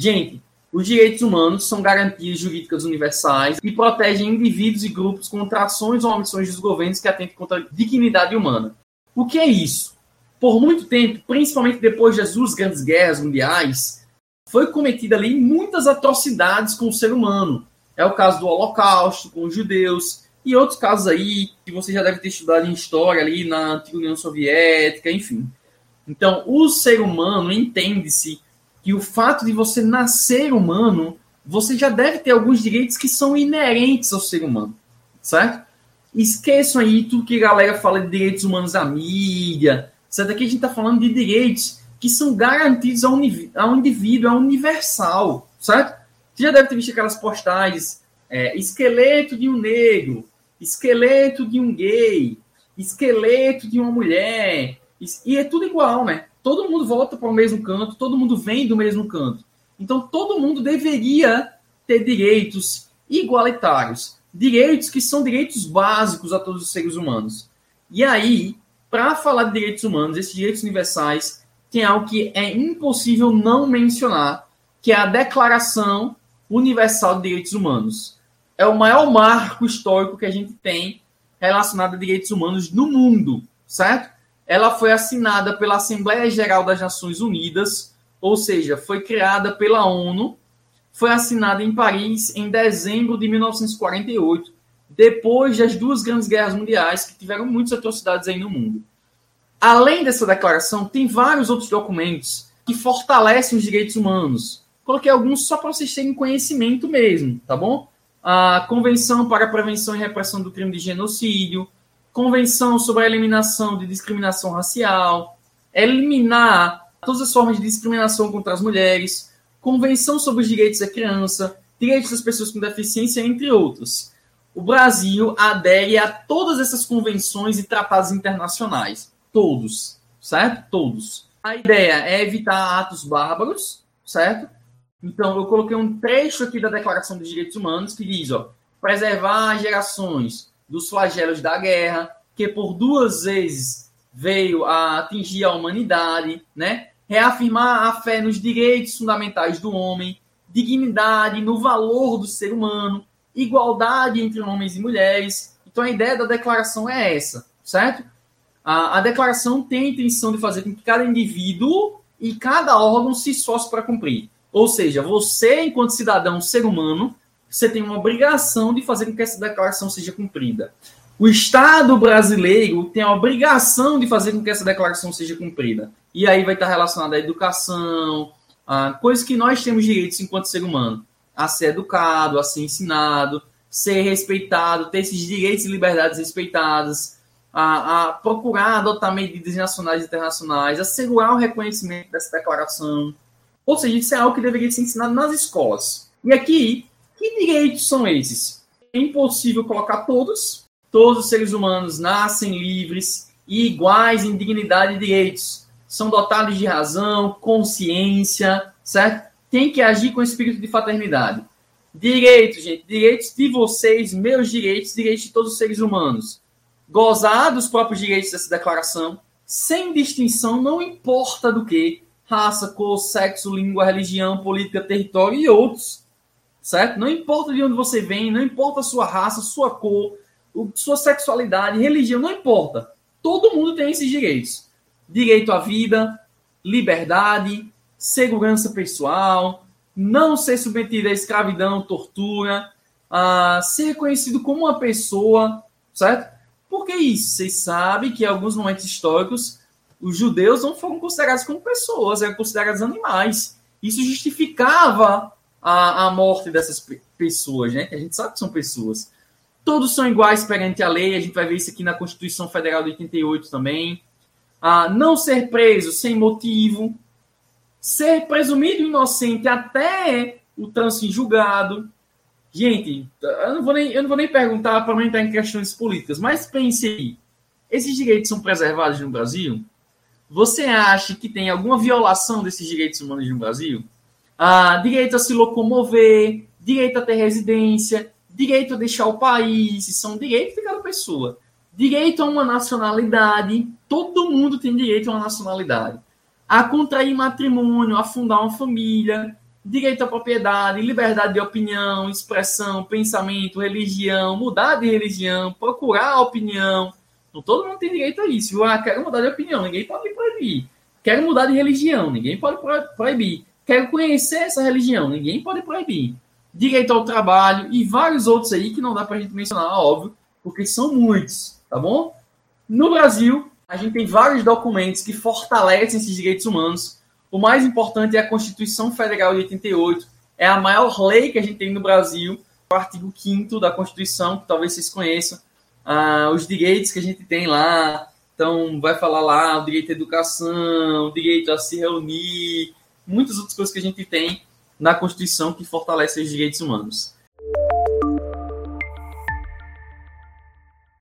Gente, os direitos humanos são garantias jurídicas universais e protegem indivíduos e grupos contra ações ou omissões dos governos que atentem contra a dignidade humana. O que é isso? Por muito tempo, principalmente depois das duas grandes guerras mundiais, foi cometida ali muitas atrocidades com o ser humano. É o caso do Holocausto com os judeus e outros casos aí que você já deve ter estudado em história ali na antiga União Soviética, enfim. Então, o ser humano entende-se que o fato de você nascer humano, você já deve ter alguns direitos que são inerentes ao ser humano, certo? Esqueçam aí tudo que a galera fala de direitos humanos à mídia, certo? Aqui a gente está falando de direitos que são garantidos ao, ao indivíduo, ao universal, certo? Você já deve ter visto aquelas postagens, é, esqueleto de um negro, esqueleto de um gay, esqueleto de uma mulher, e é tudo igual, né? Todo mundo volta para o mesmo canto, todo mundo vem do mesmo canto. Então todo mundo deveria ter direitos igualitários, direitos que são direitos básicos a todos os seres humanos. E aí, para falar de direitos humanos, esses direitos universais, tem algo que é impossível não mencionar, que é a Declaração Universal de Direitos Humanos. É o maior marco histórico que a gente tem relacionado a direitos humanos no mundo, certo? Ela foi assinada pela Assembleia Geral das Nações Unidas, ou seja, foi criada pela ONU, foi assinada em Paris em dezembro de 1948, depois das duas grandes guerras mundiais que tiveram muitas atrocidades aí no mundo. Além dessa declaração, tem vários outros documentos que fortalecem os direitos humanos. Coloquei alguns só para vocês terem conhecimento mesmo, tá bom? A Convenção para a Prevenção e Repressão do Crime de Genocídio, Convenção sobre a Eliminação de Discriminação Racial, eliminar todas as formas de discriminação contra as mulheres, Convenção sobre os Direitos da Criança, Direitos das Pessoas com Deficiência, entre outros. O Brasil adere a todas essas convenções e tratados internacionais. Todos, certo? Todos. A ideia é evitar atos bárbaros, certo? Então, eu coloquei um trecho aqui da Declaração dos Direitos Humanos que diz, ó, preservar as gerações dos flagelos da guerra, que por duas vezes veio a atingir a humanidade, né? Reafirmar a fé nos direitos fundamentais do homem, dignidade no valor do ser humano, igualdade entre homens e mulheres. Então a ideia da declaração é essa, certo? A, a declaração tem a intenção de fazer com que cada indivíduo e cada órgão se esforce para cumprir. Ou seja, você, enquanto cidadão, ser humano, você tem uma obrigação de fazer com que essa declaração seja cumprida. O Estado brasileiro tem a obrigação de fazer com que essa declaração seja cumprida. E aí vai estar relacionado à educação, a coisas que nós temos direitos enquanto ser humano. A ser educado, a ser ensinado, ser respeitado, ter esses direitos e liberdades respeitadas, a, a procurar adotar medidas nacionais e internacionais, assegurar o reconhecimento dessa declaração. Ou seja, isso é algo que deveria ser ensinado nas escolas. E aqui que direitos são esses? É impossível colocar todos. Todos os seres humanos nascem livres e iguais em dignidade e direitos. São dotados de razão, consciência, certo? Tem que agir com espírito de fraternidade. Direitos, gente, direitos de vocês, meus direitos, direitos de todos os seres humanos. Gozar dos próprios direitos dessa declaração, sem distinção, não importa do que, raça, cor, sexo, língua, religião, política, território e outros certo? Não importa de onde você vem, não importa a sua raça, sua cor, sua sexualidade, religião, não importa. Todo mundo tem esses direitos. Direito à vida, liberdade, segurança pessoal, não ser submetido à escravidão, tortura, a ser reconhecido como uma pessoa, certo? Por que isso? Vocês sabem que em alguns momentos históricos os judeus não foram considerados como pessoas, eram considerados animais. Isso justificava a, a morte dessas pessoas, né? Que a gente sabe que são pessoas. Todos são iguais perante a lei, a gente vai ver isso aqui na Constituição Federal de 88 também. Ah, não ser preso sem motivo, ser presumido inocente até o trânsito em julgado. Gente, eu não vou nem, eu não vou nem perguntar para não entrar em questões políticas, mas pense aí: esses direitos são preservados no Brasil? Você acha que tem alguma violação desses direitos humanos no Brasil? Ah, direito a se locomover, direito a ter residência, direito a deixar o país, são direitos de cada pessoa. Direito a uma nacionalidade, todo mundo tem direito a uma nacionalidade. A contrair matrimônio, a fundar uma família, direito à propriedade, liberdade de opinião, expressão, pensamento, religião, mudar de religião, procurar opinião. Então, todo mundo tem direito a isso. Ah, quero mudar de opinião, ninguém pode proibir. Quero mudar de religião, ninguém pode proibir. Quero conhecer essa religião, ninguém pode proibir. Direito ao trabalho e vários outros aí que não dá pra gente mencionar, óbvio, porque são muitos, tá bom? No Brasil, a gente tem vários documentos que fortalecem esses direitos humanos. O mais importante é a Constituição Federal de 88. É a maior lei que a gente tem no Brasil, o artigo 5 da Constituição, que talvez vocês conheçam. Ah, os direitos que a gente tem lá. Então, vai falar lá o direito à educação, o direito a se reunir, muitas outras coisas que a gente tem na Constituição que fortalecem os direitos humanos.